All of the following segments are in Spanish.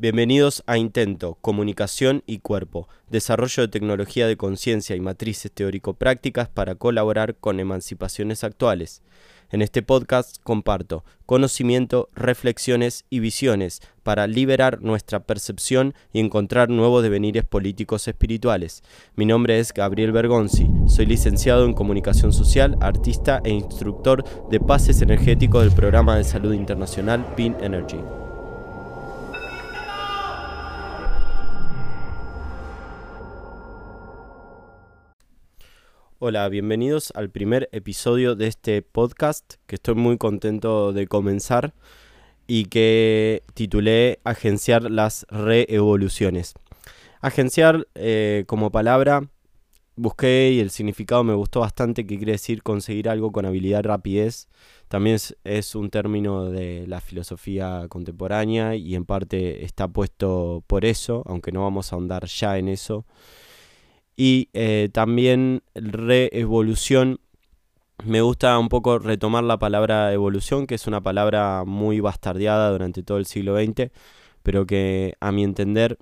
Bienvenidos a Intento, Comunicación y Cuerpo, desarrollo de tecnología de conciencia y matrices teórico-prácticas para colaborar con emancipaciones actuales. En este podcast comparto conocimiento, reflexiones y visiones para liberar nuestra percepción y encontrar nuevos devenires políticos espirituales. Mi nombre es Gabriel Bergonzi, soy licenciado en comunicación social, artista e instructor de pases energéticos del programa de salud internacional PIN Energy. Hola, bienvenidos al primer episodio de este podcast que estoy muy contento de comenzar y que titulé Agenciar las reevoluciones. Agenciar eh, como palabra busqué y el significado me gustó bastante que quiere decir conseguir algo con habilidad rapidez. También es, es, un término de la filosofía contemporánea y en parte está puesto por eso, aunque no vamos a ahondar ya en eso. Y eh, también reevolución. Me gusta un poco retomar la palabra evolución, que es una palabra muy bastardeada durante todo el siglo XX, pero que a mi entender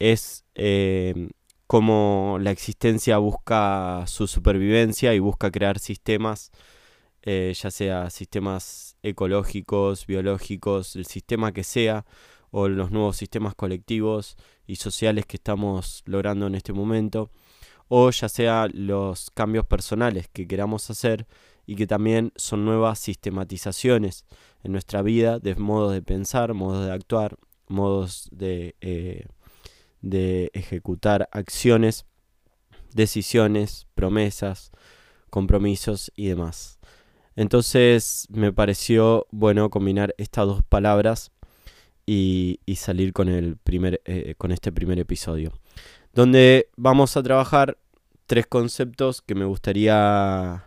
es eh, como la existencia busca su supervivencia y busca crear sistemas, eh, ya sea sistemas ecológicos, biológicos, el sistema que sea, o los nuevos sistemas colectivos y sociales que estamos logrando en este momento, o ya sea los cambios personales que queramos hacer y que también son nuevas sistematizaciones en nuestra vida de modos de pensar, modos de actuar, modos de, eh, de ejecutar acciones, decisiones, promesas, compromisos y demás. Entonces me pareció bueno combinar estas dos palabras y, salir con, el primer, eh, con este primer episodio. Donde vamos a trabajar tres conceptos que me gustaría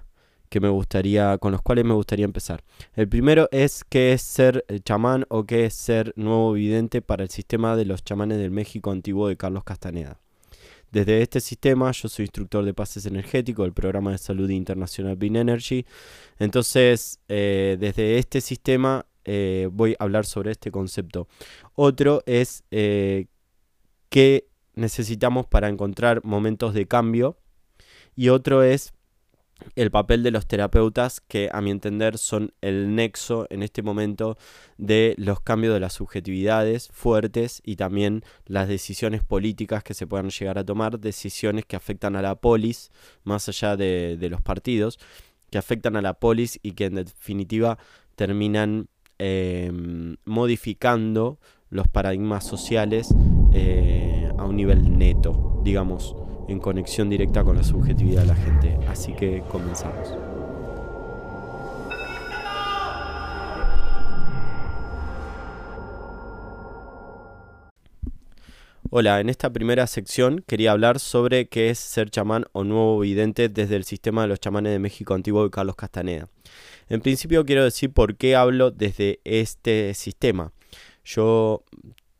que me gustaría con los cuales me gustaría empezar. El primero es qué es ser chamán o qué es ser nuevo vidente para el sistema de los chamanes del México antiguo de Carlos Castaneda. Desde este sistema, yo soy instructor de pases energéticos del programa de salud internacional Bean Energy. Entonces, eh, desde este sistema eh, voy a hablar sobre este concepto. Otro es eh, qué necesitamos para encontrar momentos de cambio. Y otro es el papel de los terapeutas que a mi entender son el nexo en este momento de los cambios de las subjetividades fuertes y también las decisiones políticas que se puedan llegar a tomar, decisiones que afectan a la polis más allá de, los partidos, que afectan a la polis y que en definitiva terminan Em, modificando los paradigmas sociales eh, a un nivel neto, digamos, en conexión directa con la subjetividad de la gente. Así que comenzamos. Hola, en esta primera sección quería hablar sobre qué es ser chamán o nuevo vidente desde el sistema de los chamanes de México antiguo de Carlos Castaneda. En principio quiero decir por qué hablo desde este sistema. Yo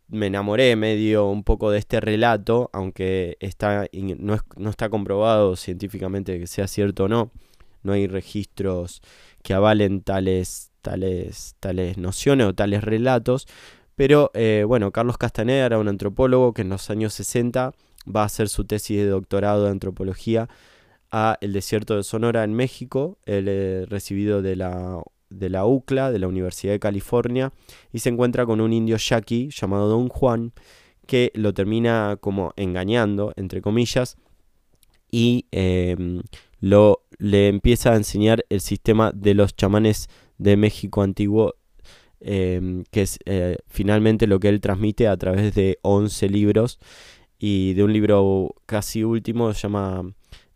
me enamoré medio un poco de este relato, aunque está, no, no está comprobado científicamente que sea cierto o no. No hay registros que avalen tales, tales, tales nociones o tales relatos. Pero eh, bueno, Carlos Castaneda era un antropólogo que en los años 60 va a hacer su tesis de doctorado de antropología a el desierto de Sonora en México, es recibido de la, de la UCLA, de la Universidad de California, y se encuentra con un indio yaqui llamado Don Juan, que lo termina como engañando, entre comillas, y em, lo, le empieza a enseñar el sistema de los chamanes de México antiguo, em, que es eh, finalmente lo que él transmite a través de 11 libros, y de un libro casi último, se llama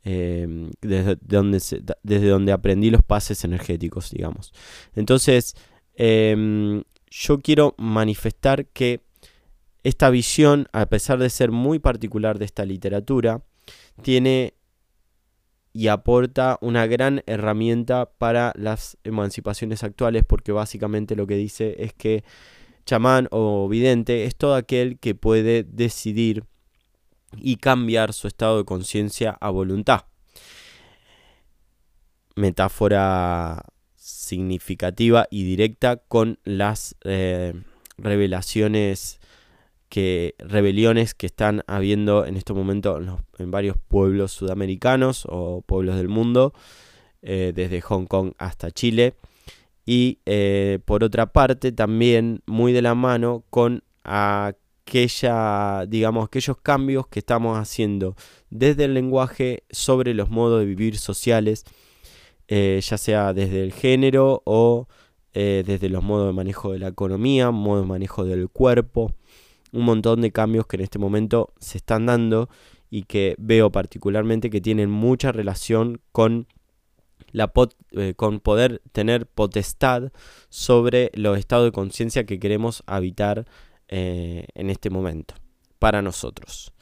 Em, desde, donde desde donde aprendí los pases energéticos, digamos. Entonces, em, yo quiero manifestar que esta visión, a pesar de ser muy particular de esta literatura, tiene y aporta una gran herramienta para las emancipaciones actuales, porque básicamente lo que dice es que chamán o vidente es todo aquel que puede decidir y cambiar su estado de conciencia a voluntad. Metáfora significativa y directa con las eh, revelaciones que rebeliones que están habiendo en este momento en, varios pueblos sudamericanos o pueblos del mundo, eh, desde Hong Kong hasta Chile. Y eh, por otra parte, también muy de la mano con digamos, aquellos cambios que estamos haciendo desde el lenguaje sobre los modos de vivir sociales, eh, ya sea desde el género o desde los modos de manejo de la economía, modos de manejo del cuerpo un montón de cambios que en este momento se están dando y que veo particularmente que tienen mucha relación con la eh, con poder tener potestad sobre los estados de conciencia que queremos habitar eh, en este momento para nosotros.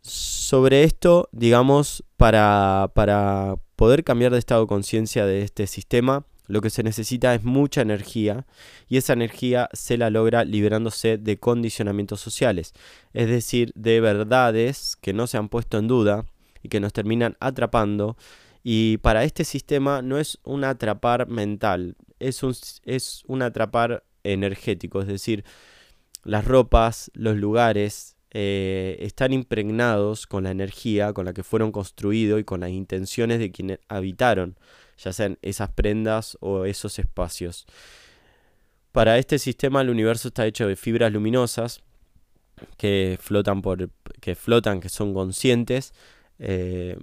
Sobre esto, digamos, para, para poder cambiar de estado de conciencia de este sistema, lo que se necesita es mucha energía y esa energía se la logra liberándose de condicionamientos sociales, es decir, de verdades que no se han puesto en duda y que nos terminan atrapando. Y para este sistema no es un atrapar mental, es un, es un atrapar energético, es decir, las ropas, los lugares, eh, están impregnados con la energía con la que fueron construidos y con las intenciones de quienes habitaron ya sean esas prendas o esos espacios. Para este sistema el universo está hecho de fibras luminosas que flotan, por, que, flotan, que son conscientes. Eh,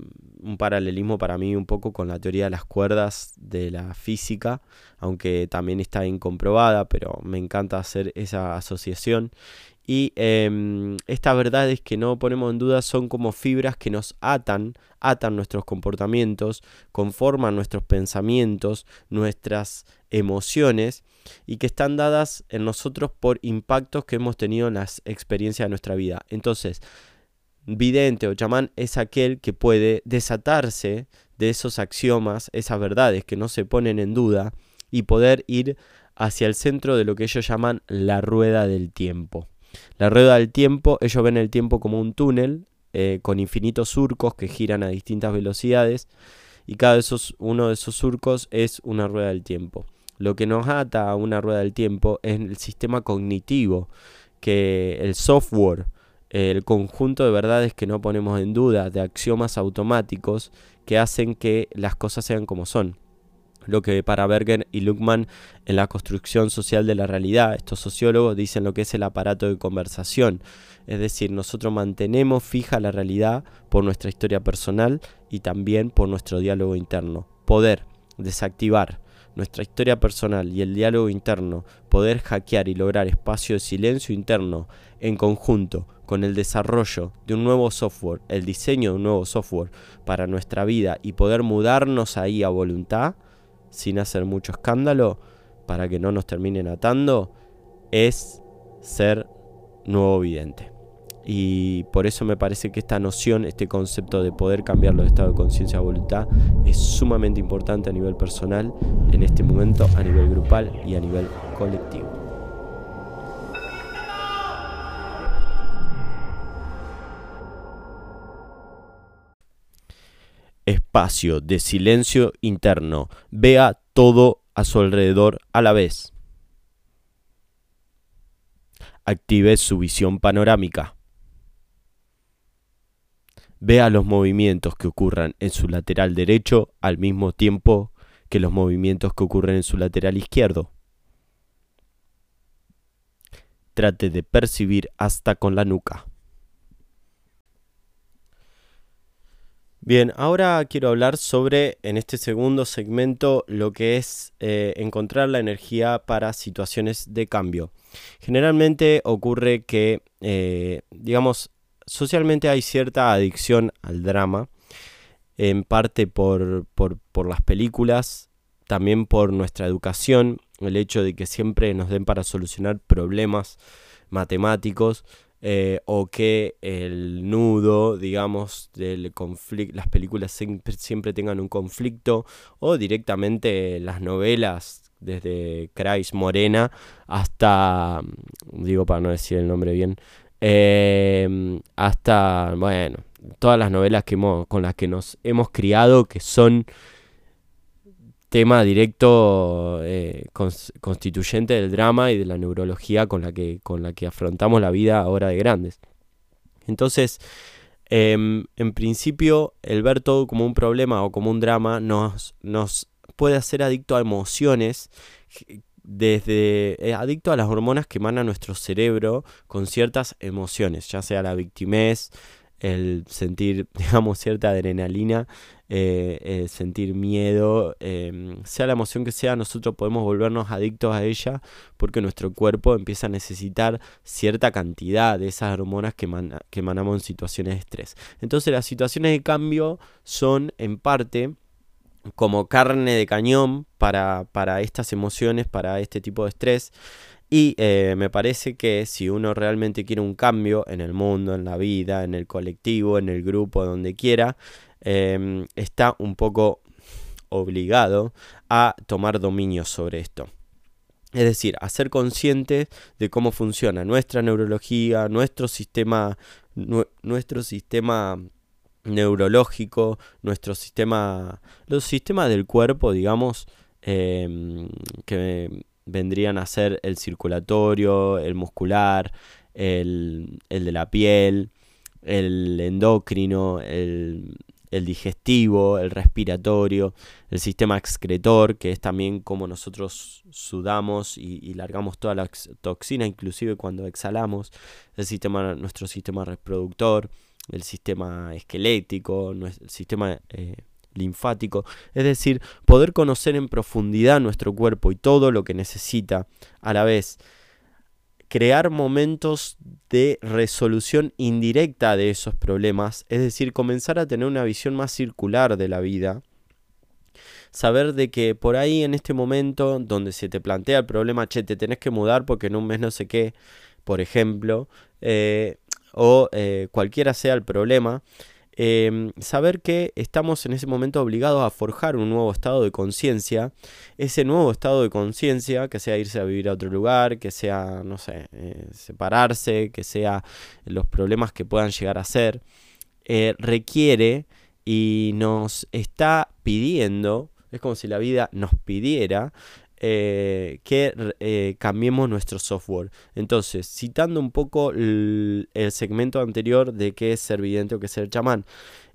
un paralelismo para mí un poco con la teoría de las cuerdas de la física, aunque también está incomprobada, pero me encanta hacer esa asociación. Y eh, estas verdades que no ponemos en duda son como fibras que nos atan, atan nuestros comportamientos, conforman nuestros pensamientos, nuestras emociones y que están dadas en nosotros por impactos que hemos tenido en las experiencias de nuestra vida. Entonces, vidente o chamán es aquel que puede desatarse de esos axiomas, esas verdades que no se ponen en duda y poder ir hacia el centro de lo que ellos llaman la rueda del tiempo. La rueda del tiempo, ellos ven el tiempo como un túnel eh, con infinitos surcos que giran a distintas velocidades y cada uno de esos surcos es una rueda del tiempo. Lo que nos ata a una rueda del tiempo es el sistema cognitivo, que el software, el conjunto de verdades que no ponemos en duda, de axiomas automáticos que hacen que las cosas sean como son. Lo que para Berger y Luckman en la construcción social de la realidad, estos sociólogos dicen lo que es el aparato de conversación, es decir, nosotros mantenemos fija la realidad por nuestra historia personal y también por nuestro diálogo interno. Poder desactivar nuestra historia personal y el diálogo interno, poder hackear y lograr espacio de silencio interno en conjunto con el desarrollo de un nuevo software, el diseño de un nuevo software para nuestra vida y poder mudarnos ahí a voluntad, sin hacer mucho escándalo, para que no nos terminen atando, es ser nuevo vidente. Y por eso me parece que esta noción, este concepto de poder cambiar los estados de conciencia a voluntad, es sumamente importante a nivel personal, en este momento, a nivel grupal y a nivel colectivo. Espacio de silencio interno. Vea todo a su alrededor a la vez. Active su visión panorámica. Vea los movimientos que ocurran en su lateral derecho al mismo tiempo que los movimientos que ocurren en su lateral izquierdo. Trate de percibir hasta con la nuca. Bien, ahora quiero hablar sobre, en este segundo segmento, lo que es eh, encontrar la energía para situaciones de cambio. Generalmente ocurre que, eh, digamos, socialmente hay cierta adicción al drama, en parte por, por las películas, también por nuestra educación, el hecho de que siempre nos den para solucionar problemas matemáticos, eh, o que el nudo, digamos, del conflicto, las películas siempre, tengan un conflicto, o directamente las novelas, desde Kreis Morena hasta, digo para no decir el nombre bien, em, hasta, bueno, todas las novelas que con las que nos hemos criado, que son tema directo eh, constituyente del drama y de la neurología con la, que, con la que afrontamos la vida ahora de grandes. Entonces, em, en principio, el ver todo como un problema o como un drama nos, nos puede hacer adicto a emociones desde eh, adicto a las hormonas que emana nuestro cerebro con ciertas emociones, ya sea la victimez, el sentir, digamos, cierta adrenalina, eh, sentir miedo, em, sea la emoción que sea, nosotros podemos volvernos adictos a ella porque nuestro cuerpo empieza a necesitar cierta cantidad de esas hormonas que, que emanamos en situaciones de estrés. Entonces las situaciones de cambio son en parte como carne de cañón para, para estas emociones, para este tipo de estrés. Y eh, me parece que si uno realmente quiere un cambio en el mundo, en la vida, en el colectivo, en el grupo, donde quiera, em, está un poco obligado a tomar dominio sobre esto. Es decir, a ser consciente de cómo funciona nuestra neurología, nuestro sistema, nuestro sistema neurológico, nuestro sistema, los sistemas del cuerpo, digamos, em, que vendrían a ser el circulatorio, el muscular, el, de la piel, el endocrino, el, digestivo, el respiratorio, el sistema excretor, que es también como nosotros sudamos y, largamos toda la toxina, inclusive cuando exhalamos, el sistema, nuestro sistema reproductor, el sistema esquelético, el sistema eh, linfático, es decir, poder conocer en profundidad nuestro cuerpo y todo lo que necesita, a la vez crear momentos de resolución indirecta de esos problemas, es decir, comenzar a tener una visión más circular de la vida, saber de que por ahí en este momento donde se te plantea el problema, che, te tenés que mudar porque en un mes no sé qué, por ejemplo, eh, o eh, cualquiera sea el problema, em, saber que estamos en ese momento obligados a forjar un nuevo estado de conciencia, ese nuevo estado de conciencia, que sea irse a vivir a otro lugar, que sea, no sé, eh, separarse, que sea los problemas que puedan llegar a ser, eh, requiere y nos está pidiendo, es como si la vida nos pidiera eh, que eh, cambiemos nuestro software. Entonces, citando un poco el, segmento anterior de qué es ser vidente o qué es ser chamán,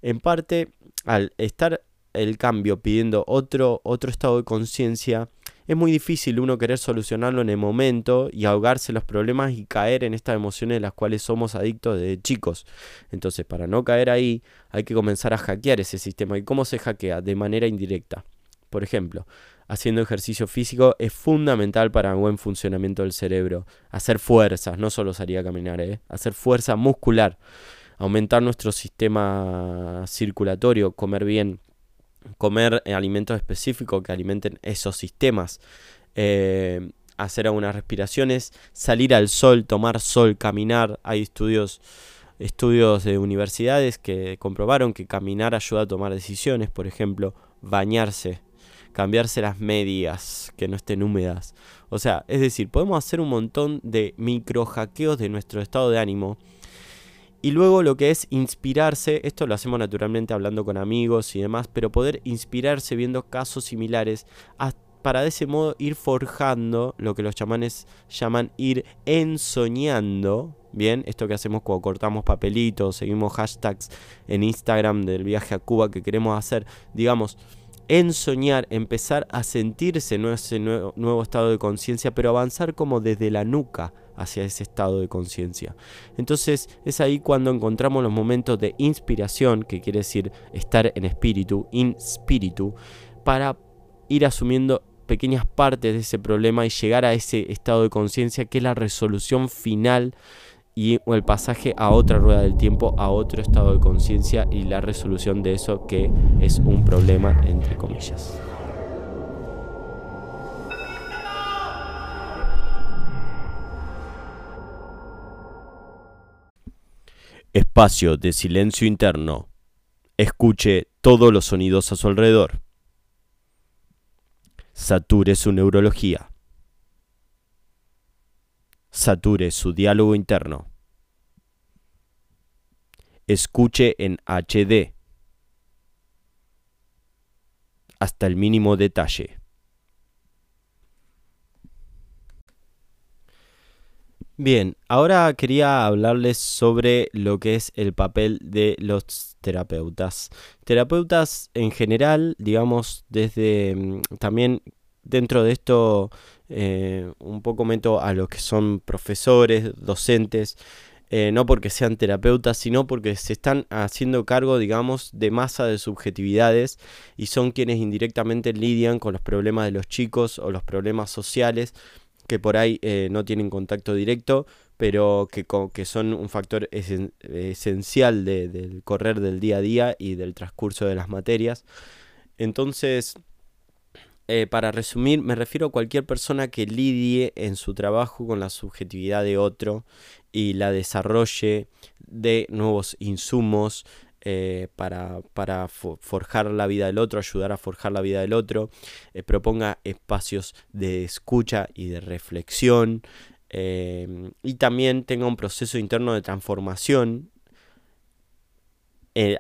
en parte, al estar el cambio pidiendo otro, otro estado de conciencia, es muy difícil uno querer solucionarlo en el momento y ahogarse los problemas y caer en estas emociones de las cuales somos adictos desde chicos. Entonces, para no caer ahí, hay que comenzar a hackear ese sistema. ¿Y cómo se hackea? De manera indirecta. Por ejemplo, haciendo ejercicio físico es fundamental para buen funcionamiento del cerebro. Hacer fuerzas, no solo salir a caminar, ¿eh? hacer fuerza muscular, aumentar nuestro sistema circulatorio, comer bien, comer alimentos específicos que alimenten esos sistemas. Eh, hacer algunas respiraciones, salir al sol, tomar sol, caminar. Hay estudios, estudios de universidades que comprobaron que caminar ayuda a tomar decisiones, por ejemplo, bañarse cambiarse las medias, que no estén húmedas. O sea, es decir, podemos hacer un montón de micro hackeos de nuestro estado de ánimo. Y luego lo que es inspirarse, esto lo hacemos naturalmente hablando con amigos y demás, pero poder inspirarse viendo casos similares para de ese modo ir forjando lo que los chamanes llaman ir ensoñando. Bien, esto que hacemos cuando cortamos papelitos, seguimos hashtags en Instagram del viaje a Cuba que queremos hacer, digamos, en soñar, empezar a sentirse en ese nuevo, nuevo estado de conciencia, pero avanzar como desde la nuca hacia ese estado de conciencia. Entonces es ahí cuando encontramos los momentos de inspiración, que quiere decir estar en espíritu, in spiritu, para ir asumiendo pequeñas partes de ese problema y llegar a ese estado de conciencia que es la resolución final y el pasaje a otra rueda del tiempo, a otro estado de conciencia y la resolución de eso que es un problema entre comillas. Espacio de silencio interno. Escuche todos los sonidos a su alrededor. Sature su neurología sature su diálogo interno. Escuche en HD. hasta el mínimo detalle. Bien, ahora quería hablarles sobre lo que es el papel de los terapeutas. Terapeutas en general, digamos, desde mm, también dentro de esto eh, un poco meto a los que son profesores, docentes, eh, no porque sean terapeutas, sino porque se están haciendo cargo, digamos, de masa de subjetividades y son quienes indirectamente lidian con los problemas de los chicos o los problemas sociales que por ahí eh, no tienen contacto directo, pero que, que son un factor esencial del correr del día a día y del transcurso de las materias. Entonces, eh, para resumir, me refiero a cualquier persona que lidie en su trabajo con la subjetividad de otro y la desarrolle de nuevos insumos, eh, para, forjar la vida del otro, ayudar a forjar la vida del otro, eh, proponga espacios de escucha y de reflexión, y también tenga un proceso interno de transformación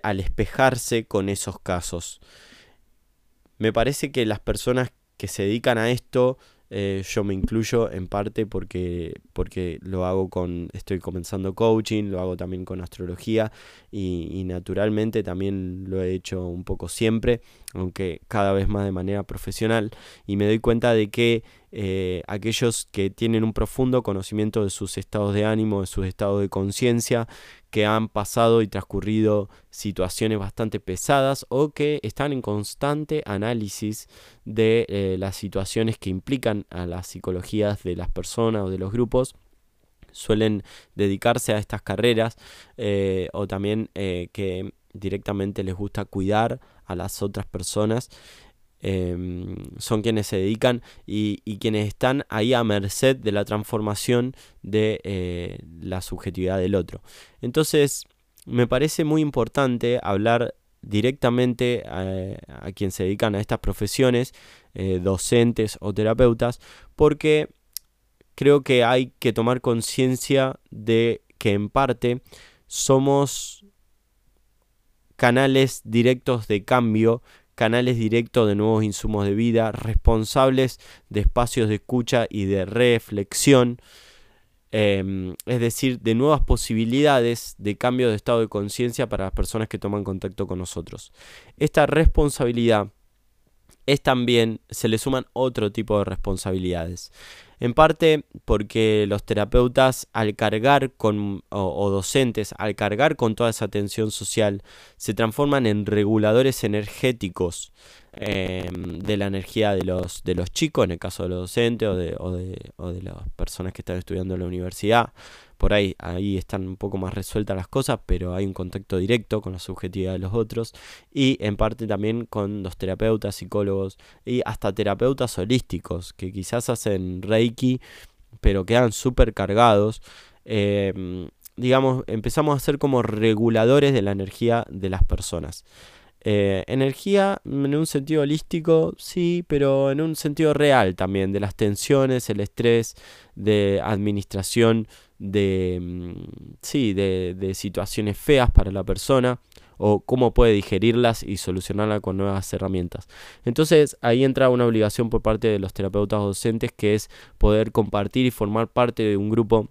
al espejarse con esos casos. Me parece que las personas que se dedican a esto eh, yo me incluyo en parte porque, porque lo hago con, estoy comenzando coaching, lo hago también con astrología y, naturalmente también lo he hecho un poco siempre, aunque cada vez más de manera profesional. Y me doy cuenta de que eh, aquellos que tienen un profundo conocimiento de sus estados de ánimo, de sus estados de conciencia, que han pasado y transcurrido situaciones bastante pesadas o que están en constante análisis de eh, las situaciones que implican a las psicologías de las personas o de los grupos. Suelen dedicarse a estas carreras eh, o también que directamente les gusta cuidar a las otras personas Em, son quienes se dedican y, quienes están ahí a merced de la transformación de eh, la subjetividad del otro. Entonces, me parece muy importante hablar directamente a, quien se dedican a estas profesiones, eh, docentes o terapeutas, porque creo que hay que tomar conciencia de que en parte somos canales directos de cambio canales directos de nuevos insumos de vida, responsables de espacios de escucha y de reflexión, em, es decir, de nuevas posibilidades de cambio de estado de conciencia para las personas que toman contacto con nosotros. Esta responsabilidad es también, se le suman otro tipo de responsabilidades. En parte porque los terapeutas al cargar con, o, docentes, al cargar con toda esa tensión social, se transforman en reguladores energéticos em, de la energía de los, de los chicos, en el caso de los docentes o de, o de, o de las personas que están estudiando en la universidad por ahí, ahí están un poco más resueltas las cosas, pero hay un contacto directo con la subjetividad de los otros y en parte también con los terapeutas, psicólogos y hasta terapeutas holísticos que quizás hacen reiki, pero quedan súper cargados. Em, digamos, empezamos a ser como reguladores de la energía de las personas. Eh, energía en un sentido holístico, sí, pero en un sentido real también, de las tensiones, el estrés, de administración de, mm, sí, de, de situaciones feas para la persona o cómo puede digerirlas y solucionarlas con nuevas herramientas. Entonces ahí entra una obligación por parte de los terapeutas docentes que es poder compartir y formar parte de un grupo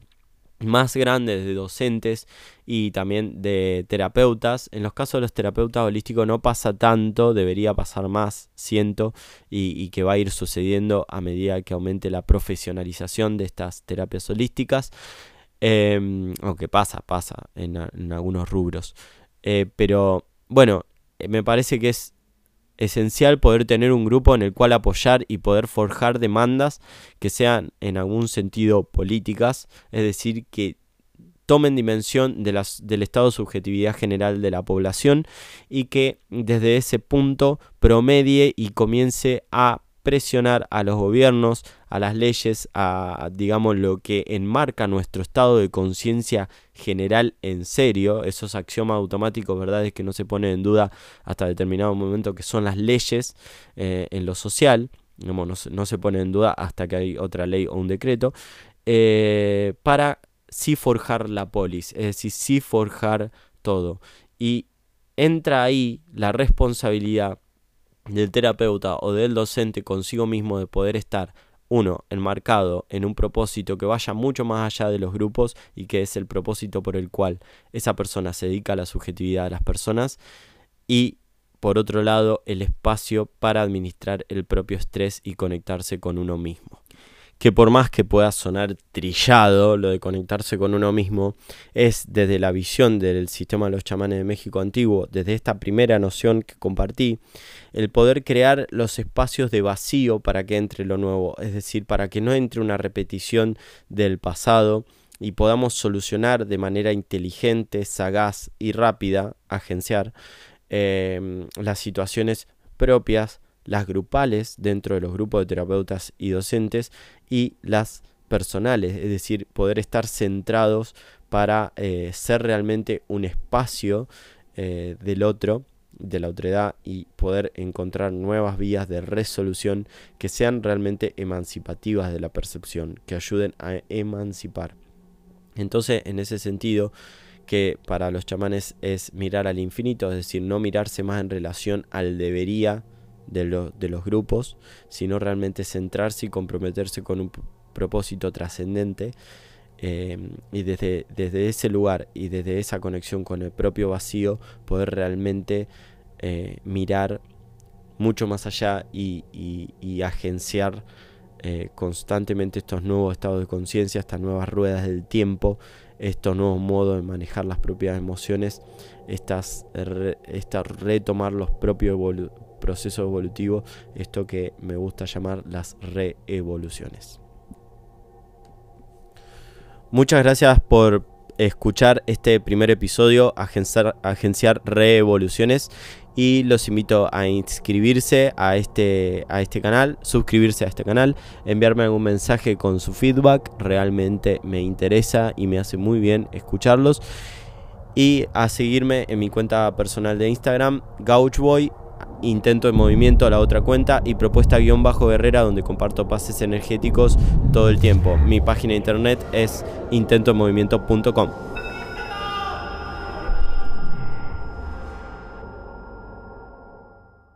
más grandes de docentes y también de terapeutas. En los casos de los terapeutas holísticos no pasa tanto, debería pasar más, siento, y, que va a ir sucediendo a medida que aumente la profesionalización de estas terapias holísticas. Em, aunque pasa, pasa en, algunos rubros. Eh, pero bueno, eh, me parece que es esencial poder tener un grupo en el cual apoyar y poder forjar demandas que sean en algún sentido políticas, es decir, que tomen dimensión del estado de subjetividad general de la población y que desde ese punto promedie y comience a presionar a los gobiernos, a las leyes, a digamos lo que enmarca nuestro estado de conciencia general en serio, esos axiomas automáticos, verdades que no se ponen en duda hasta determinado momento que son las leyes eh, en lo social, digamos, no, se pone en duda hasta que hay otra ley o un decreto, eh, para sí forjar la polis, es decir, sí forjar todo. Y entra ahí la responsabilidad del terapeuta o del docente consigo mismo de poder estar uno, enmarcado en un propósito que vaya mucho más allá de los grupos y que es el propósito por el cual esa persona se dedica a la subjetividad de las personas y por otro lado el espacio para administrar el propio estrés y conectarse con uno mismo que por más que pueda sonar trillado lo de conectarse con uno mismo, es desde la visión del sistema de los chamanes de México antiguo, desde esta primera noción que compartí, el poder crear los espacios de vacío para que entre lo nuevo, es decir, para que no entre una repetición del pasado y podamos solucionar de manera inteligente, sagaz y rápida, agenciar eh, las situaciones propias las grupales dentro de los grupos de terapeutas y docentes y las personales, es decir, poder estar centrados para eh, ser realmente un espacio eh, del otro, de la otredad y poder encontrar nuevas vías de resolución que sean realmente emancipativas de la percepción, que ayuden a emancipar. Entonces, en ese sentido, que para los chamanes es mirar al infinito, es decir, no mirarse más en relación al debería de, de los grupos, sino realmente centrarse y comprometerse con un propósito trascendente. Eh, y desde, desde, ese lugar y desde esa conexión con el propio vacío poder realmente eh, mirar mucho más allá y, agenciar eh, constantemente estos nuevos estados de conciencia, estas nuevas ruedas del tiempo, estos nuevos modos de manejar las propias emociones, estas, retomar los propios proceso evolutivo, esto que me gusta llamar las reevoluciones. Muchas gracias por escuchar este primer episodio, agenciar, agenciar reevoluciones y los invito a inscribirse a este, a este canal, suscribirse a este canal, enviarme algún mensaje con su feedback, realmente me interesa y me hace muy bien escucharlos. Y a seguirme en mi cuenta personal de Instagram, Gauchboy, intento de movimiento a la otra cuenta y propuesta guion bajo guerrera donde comparto pases energéticos todo el tiempo. Mi página internet es intentomovimiento.com.